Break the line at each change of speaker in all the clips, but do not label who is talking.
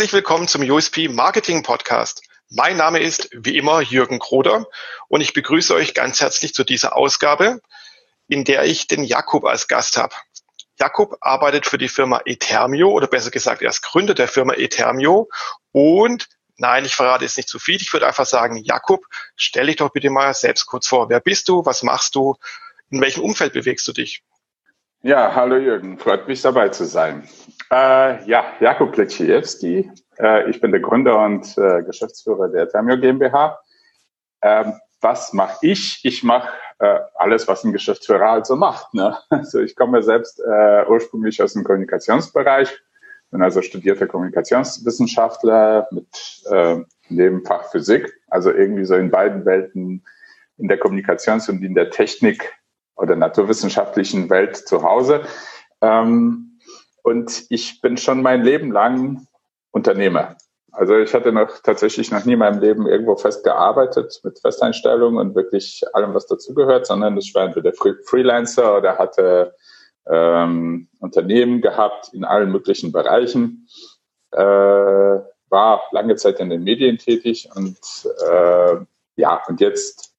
Herzlich willkommen zum USP Marketing Podcast. Mein Name ist wie immer Jürgen Kroder und ich begrüße euch ganz herzlich zu dieser Ausgabe, in der ich den Jakub als Gast habe. Jakub arbeitet für die Firma Etermio oder besser gesagt, er ist Gründer der Firma Etermio und Nein, ich verrate jetzt nicht zu viel. Ich würde einfach sagen, Jakub, stell dich doch bitte mal selbst kurz vor. Wer bist du? Was machst du? In welchem Umfeld bewegst du dich?
Ja, hallo Jürgen, freut mich dabei zu sein. Äh, ja, Jakub Lechiewski. Äh, ich bin der Gründer und äh, Geschäftsführer der Thermio GmbH. Ähm, was mache ich? Ich mache äh, alles, was ein Geschäftsführer halt so macht. Ne? Also ich komme selbst äh, ursprünglich aus dem Kommunikationsbereich, bin also studierter Kommunikationswissenschaftler mit äh, Nebenfach Physik, also irgendwie so in beiden Welten, in der Kommunikations- und in der Technik oder naturwissenschaftlichen Welt zu Hause. Ähm, und ich bin schon mein Leben lang Unternehmer. Also ich hatte noch tatsächlich noch nie in meinem Leben irgendwo fest gearbeitet mit Festeinstellungen und wirklich allem, was dazugehört, sondern ich war entweder Freelancer oder hatte ähm, Unternehmen gehabt in allen möglichen Bereichen, äh, war lange Zeit in den Medien tätig und äh, ja, und jetzt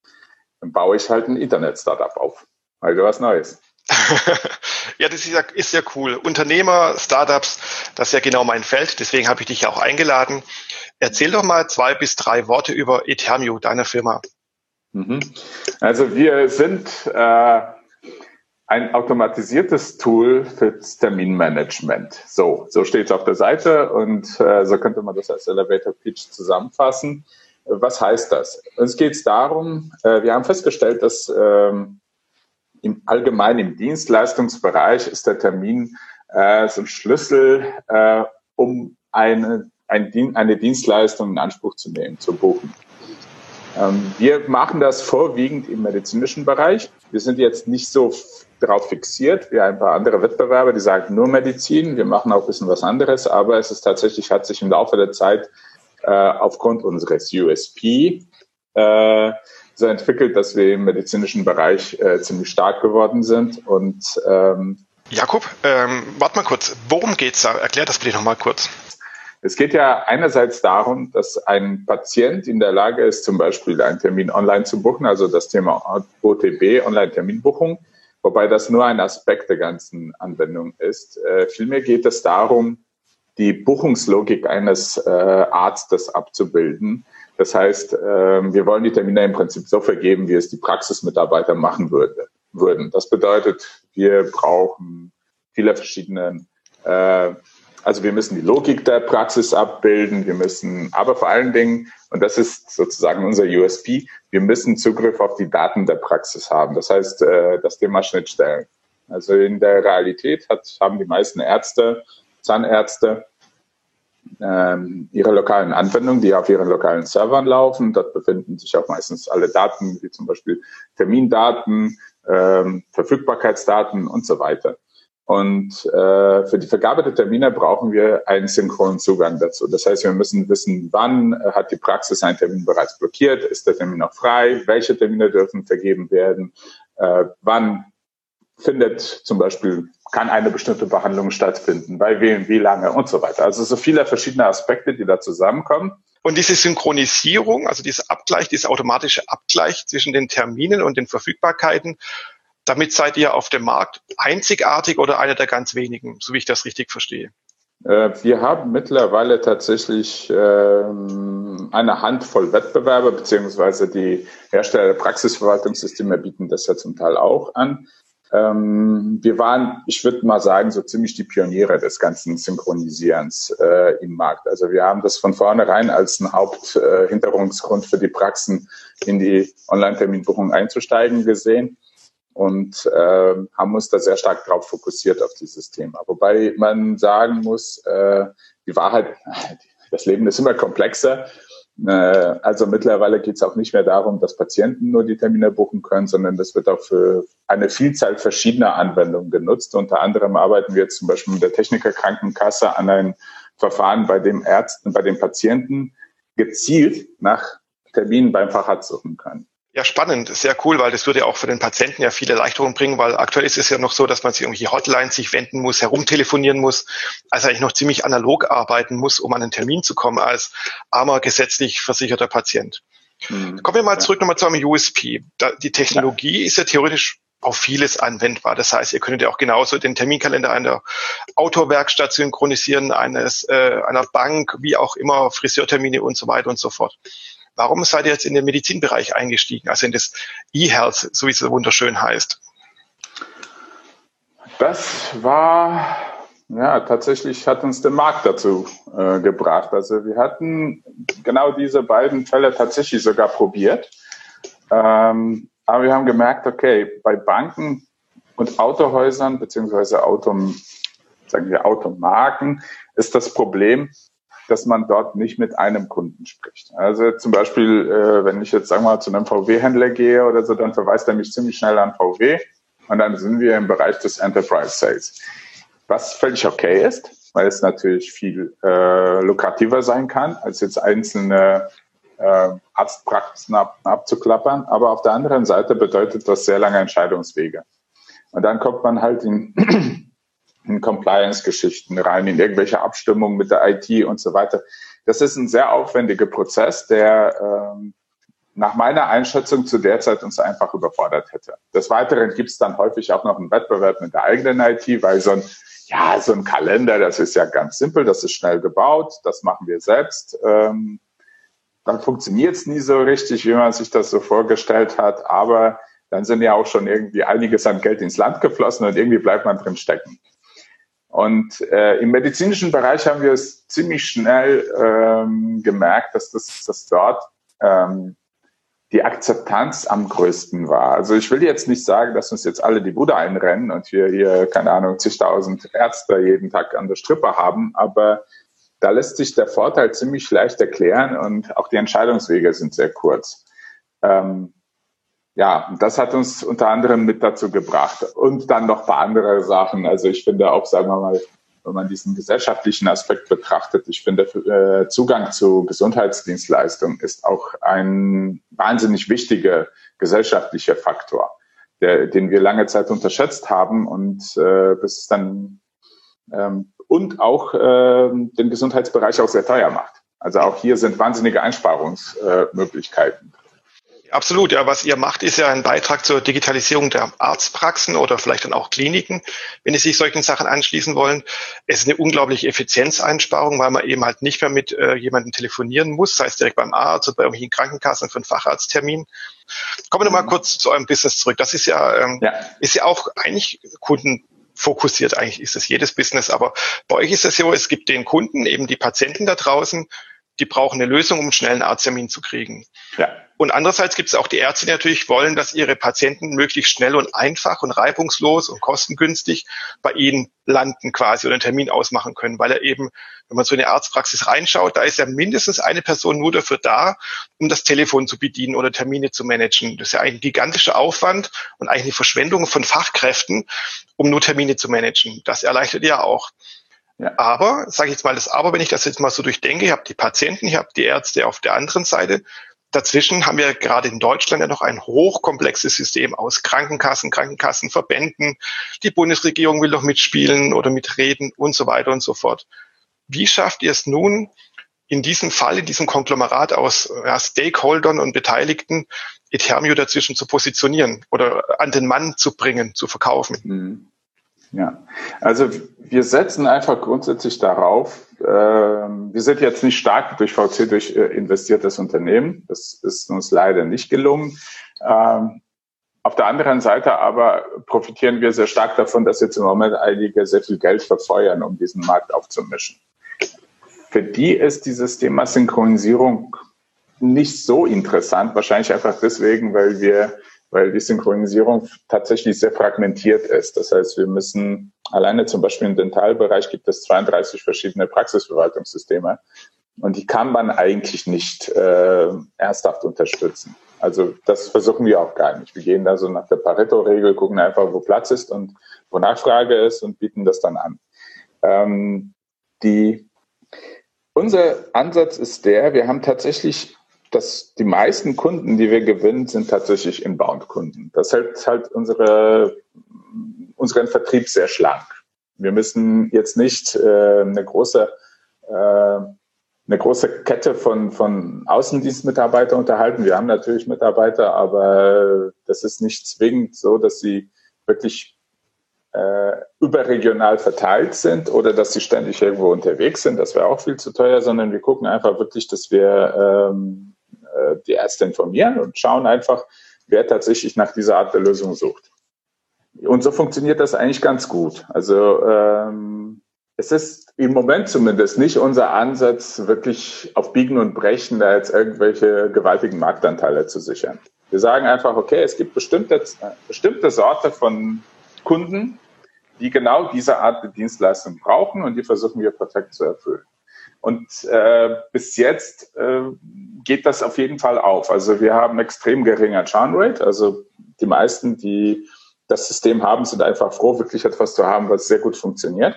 baue ich halt ein Internet-Startup auf. Also was Neues.
ja, das ist ja, ist ja cool. Unternehmer, Startups, das ist ja genau mein Feld. Deswegen habe ich dich ja auch eingeladen. Erzähl doch mal zwei bis drei Worte über Etermio, deine Firma.
Mhm. Also wir sind äh, ein automatisiertes Tool fürs Terminmanagement. So, so steht es auf der Seite und äh, so könnte man das als Elevator Pitch zusammenfassen. Was heißt das? Uns geht es darum, äh, wir haben festgestellt, dass ähm, im allgemeinen im Dienstleistungsbereich ist der Termin äh, so ein Schlüssel, äh, um eine, ein, eine Dienstleistung in Anspruch zu nehmen, zu buchen. Ähm, wir machen das vorwiegend im medizinischen Bereich. Wir sind jetzt nicht so darauf fixiert wie ein paar andere Wettbewerber, die sagen nur Medizin. Wir machen auch ein bisschen was anderes, aber es ist tatsächlich, hat sich im Laufe der Zeit äh, aufgrund unseres USP äh, so entwickelt, dass wir im medizinischen Bereich äh, ziemlich stark geworden sind. Und
ähm, Jakob, ähm, warte mal kurz, worum geht's da? Erklär das bitte nochmal kurz.
Es geht ja einerseits darum, dass ein Patient in der Lage ist, zum Beispiel einen Termin online zu buchen, also das Thema OTB, Online-Terminbuchung, wobei das nur ein Aspekt der ganzen Anwendung ist. Äh, vielmehr geht es darum, die Buchungslogik eines äh, Arztes abzubilden. Das heißt, äh, wir wollen die Termine im Prinzip so vergeben, wie es die Praxismitarbeiter machen würde, würden. Das bedeutet, wir brauchen viele verschiedene, äh, also wir müssen die Logik der Praxis abbilden, wir müssen, aber vor allen Dingen, und das ist sozusagen unser USP, wir müssen Zugriff auf die Daten der Praxis haben. Das heißt, äh, das Thema Schnittstellen. Also in der Realität hat, haben die meisten Ärzte, Zahnärzte, ähm, ihre lokalen Anwendungen, die auf ihren lokalen Servern laufen. Dort befinden sich auch meistens alle Daten, wie zum Beispiel Termindaten, ähm, Verfügbarkeitsdaten und so weiter. Und äh, für die Vergabe der Termine brauchen wir einen synchronen Zugang dazu. Das heißt, wir müssen wissen, wann äh, hat die Praxis einen Termin bereits blockiert, ist der Termin noch frei, welche Termine dürfen vergeben werden, äh, wann findet zum Beispiel, kann eine bestimmte Behandlung stattfinden, bei wem, wie lange und so weiter. Also so viele verschiedene Aspekte, die da zusammenkommen.
Und diese Synchronisierung, also dieser Abgleich, dieser automatische Abgleich zwischen den Terminen und den Verfügbarkeiten, damit seid ihr auf dem Markt einzigartig oder einer der ganz wenigen, so wie ich das richtig verstehe.
Äh, wir haben mittlerweile tatsächlich ähm, eine Handvoll Wettbewerber, beziehungsweise die Hersteller der Praxisverwaltungssysteme bieten das ja zum Teil auch an. Ähm, wir waren, ich würde mal sagen, so ziemlich die Pioniere des ganzen Synchronisierens äh, im Markt. Also wir haben das von vornherein als einen Haupthintergrund äh, für die Praxen in die Online-Terminbuchung einzusteigen gesehen und äh, haben uns da sehr stark drauf fokussiert auf dieses Thema. Wobei man sagen muss, äh, die Wahrheit, das Leben ist immer komplexer also mittlerweile geht es auch nicht mehr darum, dass Patienten nur die Termine buchen können, sondern das wird auch für eine Vielzahl verschiedener Anwendungen genutzt. Unter anderem arbeiten wir jetzt zum Beispiel mit der Techniker Krankenkasse an einem Verfahren, bei dem Ärzten, bei den Patienten gezielt nach Terminen beim Facharzt suchen können.
Ja, spannend, sehr cool, weil das würde ja auch für den Patienten ja viele Erleichterungen bringen, weil aktuell ist es ja noch so, dass man sich irgendwie Hotlines sich wenden muss, herumtelefonieren muss, also eigentlich noch ziemlich analog arbeiten muss, um an einen Termin zu kommen als armer gesetzlich versicherter Patient. Mhm. Kommen wir mal zurück nochmal zu einem USP. Da, die Technologie ja. ist ja theoretisch auf vieles anwendbar. Das heißt, ihr könntet ja auch genauso den Terminkalender einer Autowerkstatt synchronisieren, eines äh, einer Bank, wie auch immer, Friseurtermine und so weiter und so fort. Warum seid ihr jetzt in den Medizinbereich eingestiegen, also in das E-Health, so wie es so wunderschön heißt?
Das war, ja, tatsächlich hat uns der Markt dazu äh, gebracht. Also wir hatten genau diese beiden Fälle tatsächlich sogar probiert. Ähm, aber wir haben gemerkt, okay, bei Banken und Autohäusern beziehungsweise Auto, sagen wir Automarken ist das Problem, dass man dort nicht mit einem Kunden spricht. Also zum Beispiel, äh, wenn ich jetzt sagen wir mal zu einem VW-Händler gehe oder so, dann verweist er mich ziemlich schnell an VW und dann sind wir im Bereich des Enterprise Sales. Was völlig okay ist, weil es natürlich viel äh, lukrativer sein kann, als jetzt einzelne äh, Arztpraxen ab, abzuklappern. Aber auf der anderen Seite bedeutet das sehr lange Entscheidungswege. Und dann kommt man halt in in Compliance-Geschichten rein, in irgendwelche Abstimmungen mit der IT und so weiter. Das ist ein sehr aufwendiger Prozess, der ähm, nach meiner Einschätzung zu der Zeit uns einfach überfordert hätte. Des Weiteren gibt es dann häufig auch noch einen Wettbewerb mit der eigenen IT, weil so ein, ja, so ein Kalender, das ist ja ganz simpel, das ist schnell gebaut, das machen wir selbst. Ähm, dann funktioniert es nie so richtig, wie man sich das so vorgestellt hat, aber dann sind ja auch schon irgendwie einiges an Geld ins Land geflossen und irgendwie bleibt man drin stecken. Und äh, im medizinischen Bereich haben wir es ziemlich schnell ähm, gemerkt, dass das dass dort ähm, die Akzeptanz am größten war. Also ich will jetzt nicht sagen, dass uns jetzt alle die Bude einrennen und wir hier, keine Ahnung, zigtausend Ärzte jeden Tag an der Strippe haben, aber da lässt sich der Vorteil ziemlich leicht erklären und auch die Entscheidungswege sind sehr kurz. Ähm, ja, das hat uns unter anderem mit dazu gebracht. Und dann noch ein paar andere Sachen. Also ich finde auch, sagen wir mal, wenn man diesen gesellschaftlichen Aspekt betrachtet, ich finde, äh, Zugang zu Gesundheitsdienstleistungen ist auch ein wahnsinnig wichtiger gesellschaftlicher Faktor, der, den wir lange Zeit unterschätzt haben und äh, bis dann ähm, und auch äh, den Gesundheitsbereich auch sehr teuer macht. Also auch hier sind wahnsinnige Einsparungsmöglichkeiten
Absolut, ja. Was ihr macht, ist ja ein Beitrag zur Digitalisierung der Arztpraxen oder vielleicht dann auch Kliniken, wenn Sie sich solchen Sachen anschließen wollen. Es ist eine unglaubliche Effizienzeinsparung, weil man eben halt nicht mehr mit äh, jemandem telefonieren muss, sei es direkt beim Arzt oder bei irgendwelchen Krankenkassen für einen Facharzttermin. Kommen wir mhm. mal kurz zu eurem Business zurück. Das ist ja, ähm, ja. ist ja auch eigentlich Kunden fokussiert. Eigentlich ist es jedes Business, aber bei euch ist es so, es gibt den Kunden, eben die Patienten da draußen, die brauchen eine Lösung, um einen schnellen Arzttermin zu kriegen. Ja. Und andererseits gibt es auch die Ärzte, die natürlich wollen, dass ihre Patienten möglichst schnell und einfach und reibungslos und kostengünstig bei ihnen landen quasi oder einen Termin ausmachen können, weil er eben, wenn man so in eine Arztpraxis reinschaut, da ist ja mindestens eine Person nur dafür da, um das Telefon zu bedienen oder Termine zu managen. Das ist ja ein gigantischer Aufwand und eigentlich eine Verschwendung von Fachkräften, um nur Termine zu managen. Das erleichtert ja auch. Ja. Aber, sage ich jetzt mal das Aber, wenn ich das jetzt mal so durchdenke, ich habe die Patienten, ich habe die Ärzte auf der anderen Seite Dazwischen haben wir gerade in Deutschland ja noch ein hochkomplexes System aus Krankenkassen, Krankenkassenverbänden. Die Bundesregierung will noch mitspielen oder mitreden und so weiter und so fort. Wie schafft ihr es nun, in diesem Fall, in diesem Konglomerat aus ja, Stakeholdern und Beteiligten, Etermio dazwischen zu positionieren oder an den Mann zu bringen, zu verkaufen?
Mhm. Ja, also wir setzen einfach grundsätzlich darauf, äh, wir sind jetzt nicht stark durch VC durch äh, investiertes Unternehmen. Das ist uns leider nicht gelungen. Ähm, auf der anderen Seite aber profitieren wir sehr stark davon, dass jetzt im Moment einige sehr viel Geld verfeuern, um diesen Markt aufzumischen. Für die ist dieses Thema Synchronisierung nicht so interessant, wahrscheinlich einfach deswegen, weil wir weil die Synchronisierung tatsächlich sehr fragmentiert ist. Das heißt, wir müssen alleine zum Beispiel im Dentalbereich gibt es 32 verschiedene Praxisverwaltungssysteme und die kann man eigentlich nicht äh, ernsthaft unterstützen. Also das versuchen wir auch gar nicht. Wir gehen da so nach der Pareto-Regel, gucken einfach, wo Platz ist und wo Nachfrage ist und bieten das dann an. Ähm, die, unser Ansatz ist der, wir haben tatsächlich dass die meisten Kunden, die wir gewinnen, sind tatsächlich Inbound-Kunden. Das hält halt unsere, unseren Vertrieb sehr schlank. Wir müssen jetzt nicht äh, eine große äh, eine große Kette von, von Außendienstmitarbeitern unterhalten. Wir haben natürlich Mitarbeiter, aber das ist nicht zwingend so, dass sie wirklich äh, überregional verteilt sind oder dass sie ständig irgendwo unterwegs sind. Das wäre auch viel zu teuer, sondern wir gucken einfach wirklich, dass wir ähm, die Ärzte informieren und schauen einfach, wer tatsächlich nach dieser Art der Lösung sucht. Und so funktioniert das eigentlich ganz gut. Also ähm, es ist im Moment zumindest nicht unser Ansatz, wirklich auf Biegen und Brechen da jetzt irgendwelche gewaltigen Marktanteile zu sichern. Wir sagen einfach, okay, es gibt bestimmte, bestimmte Sorte von Kunden, die genau diese Art der Dienstleistung brauchen und die versuchen wir perfekt zu erfüllen. Und äh, bis jetzt äh, geht das auf jeden Fall auf. Also wir haben extrem geringer Churn Rate. Also die meisten, die das System haben, sind einfach froh, wirklich etwas zu haben, was sehr gut funktioniert.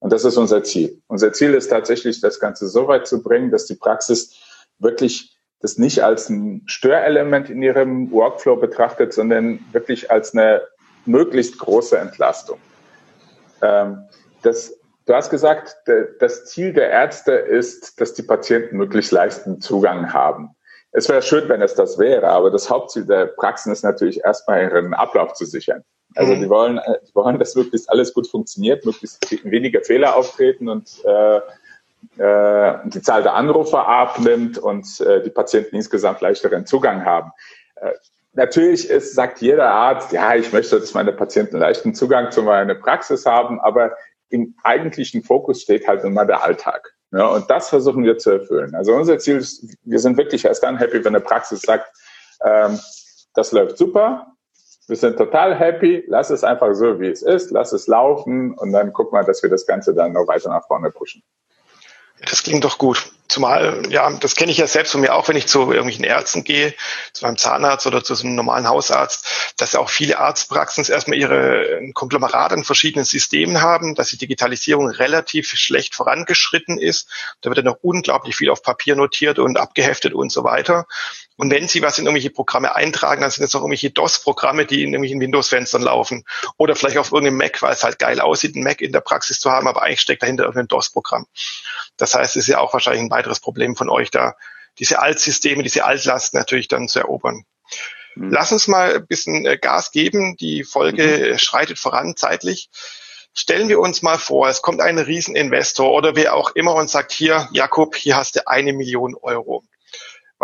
Und das ist unser Ziel. Unser Ziel ist tatsächlich, das Ganze so weit zu bringen, dass die Praxis wirklich das nicht als ein Störelement in ihrem Workflow betrachtet, sondern wirklich als eine möglichst große Entlastung. Ähm, das, du hast gesagt, das Ziel der Ärzte ist, dass die Patienten möglichst leichten Zugang haben. Es wäre schön, wenn es das wäre, aber das Hauptziel der Praxen ist natürlich erstmal ihren Ablauf zu sichern. Also mhm. die wollen, äh, die wollen, dass möglichst alles gut funktioniert, möglichst weniger Fehler auftreten und äh, äh, die Zahl der Anrufe abnimmt und äh, die Patienten insgesamt leichteren Zugang haben. Äh, natürlich ist, sagt jeder Arzt, ja, ich möchte, dass meine Patienten leichten Zugang zu meiner Praxis haben, aber im eigentlichen Fokus steht halt immer der Alltag. Ja, und das versuchen wir zu erfüllen. Also unser Ziel ist, wir sind wirklich erst dann happy, wenn eine Praxis sagt, ähm, das läuft super, wir sind total happy, lass es einfach so, wie es ist, lass es laufen und dann guck mal, dass wir das Ganze dann noch weiter nach vorne pushen.
Das klingt doch gut. Zumal, ja, das kenne ich ja selbst von mir auch, wenn ich zu irgendwelchen Ärzten gehe, zu meinem Zahnarzt oder zu so einem normalen Hausarzt, dass auch viele Arztpraxen erstmal ihre Konglomerat an verschiedenen Systemen haben, dass die Digitalisierung relativ schlecht vorangeschritten ist. Da wird ja noch unglaublich viel auf Papier notiert und abgeheftet und so weiter. Und wenn Sie was in irgendwelche Programme eintragen, dann sind es auch irgendwelche DOS-Programme, die in irgendwelchen Windows-Fenstern laufen. Oder vielleicht auf irgendeinem Mac, weil es halt geil aussieht, einen Mac in der Praxis zu haben, aber eigentlich steckt dahinter irgendein DOS-Programm. Das heißt, es ist ja auch wahrscheinlich ein weiteres Problem von euch da, diese Altsysteme, diese Altlasten natürlich dann zu erobern. Mhm. Lass uns mal ein bisschen äh, Gas geben. Die Folge mhm. schreitet voran zeitlich. Stellen wir uns mal vor, es kommt ein Rieseninvestor oder wer auch immer und sagt, hier, Jakob, hier hast du eine Million Euro.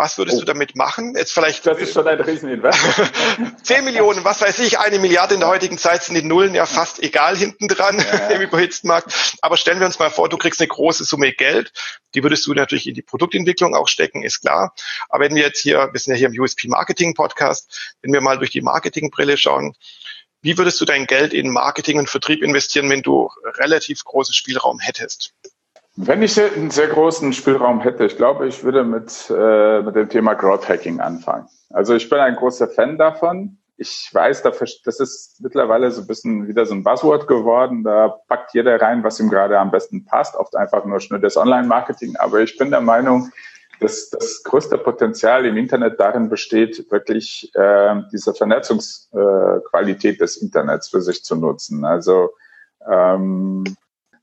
Was würdest oh. du damit machen? Jetzt vielleicht.
Das ist schon ein Rieseninvestment.
10 Millionen, was weiß ich, eine Milliarde in der heutigen Zeit sind die Nullen ja fast egal hinten dran ja. im überhitzten Markt. Aber stellen wir uns mal vor, du kriegst eine große Summe Geld. Die würdest du natürlich in die Produktentwicklung auch stecken, ist klar. Aber wenn wir jetzt hier, wir sind ja hier im USP Marketing Podcast, wenn wir mal durch die Marketingbrille schauen, wie würdest du dein Geld in Marketing und Vertrieb investieren, wenn du relativ großen Spielraum hättest?
Wenn ich einen sehr großen Spielraum hätte, ich glaube, ich würde mit, äh, mit dem Thema Growth Hacking anfangen. Also ich bin ein großer Fan davon. Ich weiß, das ist mittlerweile so ein bisschen wieder so ein Buzzword geworden. Da packt jeder rein, was ihm gerade am besten passt. Oft einfach nur schnell das Online-Marketing. Aber ich bin der Meinung, dass das größte Potenzial im Internet darin besteht, wirklich äh, diese Vernetzungsqualität des Internets für sich zu nutzen. Also ähm,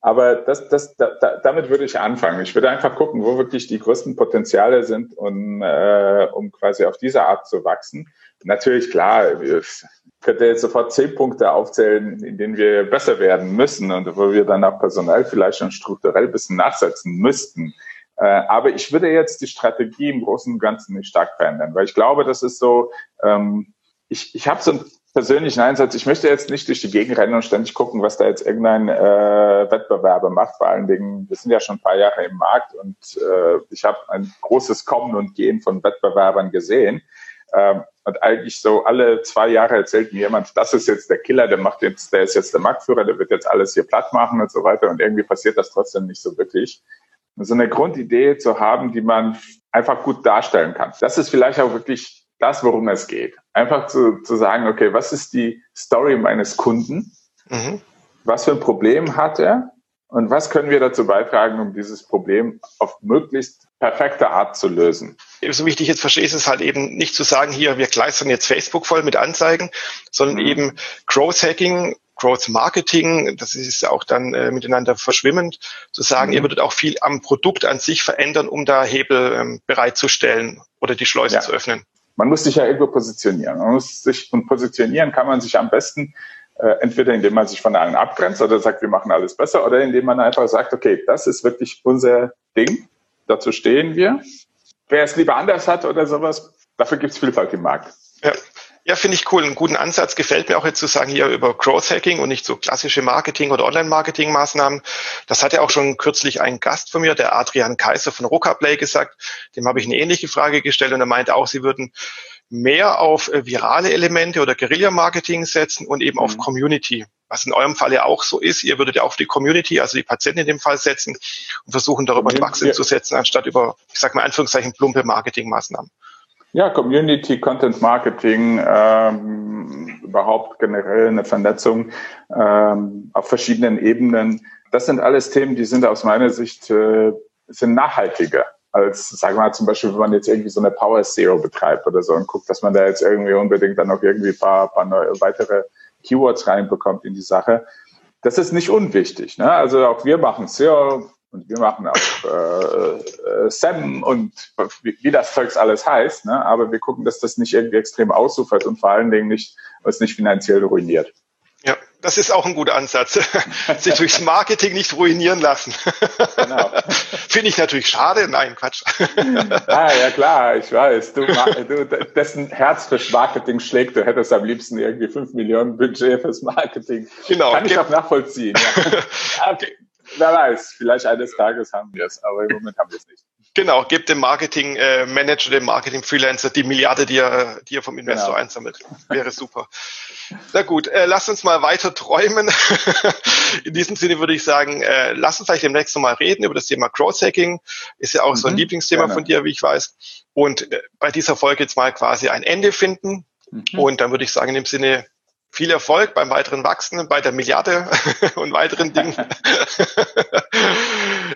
aber das, das, da, damit würde ich anfangen. Ich würde einfach gucken, wo wirklich die größten Potenziale sind, um, äh, um quasi auf diese Art zu wachsen. Natürlich, klar, ich könnte jetzt sofort zehn Punkte aufzählen, in denen wir besser werden müssen und wo wir dann auch personell vielleicht schon strukturell ein bisschen nachsetzen müssten. Äh, aber ich würde jetzt die Strategie im Großen und Ganzen nicht stark verändern, weil ich glaube, das ist so, ähm, ich, ich habe so ein persönlichen Einsatz, ich möchte jetzt nicht durch die Gegend rennen und ständig gucken, was da jetzt irgendein äh, Wettbewerber macht. Vor allen Dingen, wir sind ja schon ein paar Jahre im Markt und äh, ich habe ein großes Kommen und Gehen von Wettbewerbern gesehen. Ähm, und eigentlich so alle zwei Jahre erzählt mir jemand, das ist jetzt der Killer, der macht jetzt, der ist jetzt der Marktführer, der wird jetzt alles hier platt machen und so weiter. Und irgendwie passiert das trotzdem nicht so wirklich. So eine Grundidee zu haben, die man einfach gut darstellen kann. Das ist vielleicht auch wirklich das, worum es geht. Einfach zu, zu sagen, okay, was ist die Story meines Kunden? Mhm. Was für ein Problem hat er? Und was können wir dazu beitragen, um dieses Problem auf möglichst perfekte Art zu lösen.
So wie ich dich jetzt verstehe, ist es halt eben nicht zu sagen, hier, wir kleistern jetzt Facebook voll mit Anzeigen, sondern mhm. eben Growth Hacking, Growth Marketing, das ist ja auch dann äh, miteinander verschwimmend, zu sagen, mhm. ihr würdet auch viel am Produkt an sich verändern, um da Hebel ähm, bereitzustellen oder die Schleuse ja. zu öffnen.
Man muss sich ja irgendwo positionieren. Man muss sich, und positionieren kann man sich am besten äh, entweder indem man sich von allen abgrenzt oder sagt, wir machen alles besser, oder indem man einfach sagt, okay, das ist wirklich unser Ding, dazu stehen wir. Wer es lieber anders hat oder sowas, dafür gibt es Vielfalt im Markt.
Ja. Ja, finde ich cool. Einen guten Ansatz gefällt mir auch jetzt zu sagen hier über Growth Hacking und nicht so klassische Marketing- oder Online-Marketing-Maßnahmen. Das hat ja auch schon kürzlich ein Gast von mir, der Adrian Kaiser von Rocaplay gesagt. Dem habe ich eine ähnliche Frage gestellt und er meinte auch, sie würden mehr auf äh, virale Elemente oder Guerilla-Marketing setzen und eben mhm. auf Community. Was in eurem Fall ja auch so ist. Ihr würdet ja auf die Community, also die Patienten in dem Fall setzen und versuchen darüber ein Wachstum zu setzen, anstatt über, ich sag mal, Anführungszeichen, plumpe Marketingmaßnahmen.
Ja, Community, Content Marketing, ähm, überhaupt generell eine Vernetzung ähm, auf verschiedenen Ebenen. Das sind alles Themen, die sind aus meiner Sicht äh, sind nachhaltiger als, sagen wir mal, zum Beispiel, wenn man jetzt irgendwie so eine Power Zero betreibt oder so und guckt, dass man da jetzt irgendwie unbedingt dann noch irgendwie paar, paar neue, weitere Keywords reinbekommt in die Sache. Das ist nicht unwichtig. Ne? Also auch wir machen SEO und wir machen auch äh, äh, SEM und wie, wie das Zeugs alles heißt. Ne? Aber wir gucken, dass das nicht irgendwie extrem ausufert und vor allen Dingen nicht, was nicht finanziell ruiniert.
Ja, das ist auch ein guter Ansatz. Sich durchs Marketing nicht ruinieren lassen. Genau. Finde ich natürlich schade. Nein, Quatsch.
ah, ja klar, ich weiß. Du, du, dessen Herz fürs Marketing schlägt, du hättest am liebsten irgendwie fünf Millionen Budget fürs Marketing. Genau. Kann ich auch nachvollziehen. Ja. okay. Wer weiß, vielleicht eines Tages haben wir es, aber im Moment haben wir es nicht.
Genau, gebt dem Marketing-Manager, äh, dem Marketing-Freelancer die Milliarde, die er, die er vom Investor genau. einsammelt. Wäre super. Na gut, äh, lasst uns mal weiter träumen. In diesem Sinne würde ich sagen, äh, lass uns vielleicht demnächst nochmal reden über das Thema Crowd-Hacking. Ist ja auch mhm, so ein mhm. Lieblingsthema gerne. von dir, wie ich weiß. Und äh, bei dieser Folge jetzt mal quasi ein Ende finden. Mhm. Und dann würde ich sagen, in dem Sinne, viel Erfolg beim weiteren Wachsen, bei der Milliarde und weiteren Dingen.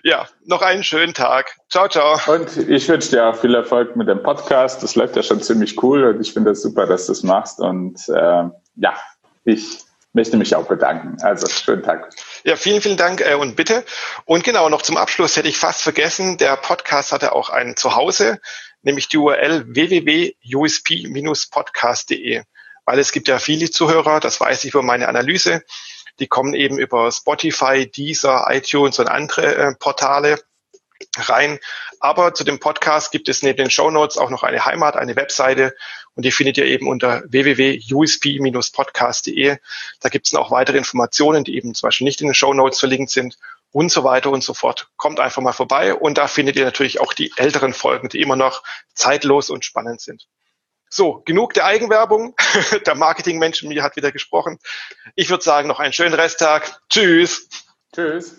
ja, noch einen schönen Tag. Ciao, ciao.
Und ich wünsche dir auch viel Erfolg mit dem Podcast. Das läuft ja schon ziemlich cool und ich finde es das super, dass du es machst. Und äh, ja, ich möchte mich auch bedanken. Also schönen Tag.
Ja, vielen, vielen Dank äh, und bitte. Und genau, noch zum Abschluss hätte ich fast vergessen, der Podcast hatte auch ein Zuhause, nämlich die URL www.usp-podcast.de weil es gibt ja viele Zuhörer, das weiß ich über meine Analyse, die kommen eben über Spotify, Deezer, iTunes und andere äh, Portale rein. Aber zu dem Podcast gibt es neben den Show Notes auch noch eine Heimat, eine Webseite und die findet ihr eben unter www.usp-podcast.de. Da gibt es noch weitere Informationen, die eben zum Beispiel nicht in den Show Notes verlinkt sind und so weiter und so fort. Kommt einfach mal vorbei und da findet ihr natürlich auch die älteren Folgen, die immer noch zeitlos und spannend sind. So, genug der Eigenwerbung. der Marketingmensch mir hat wieder gesprochen. Ich würde sagen, noch einen schönen Resttag. Tschüss. Tschüss.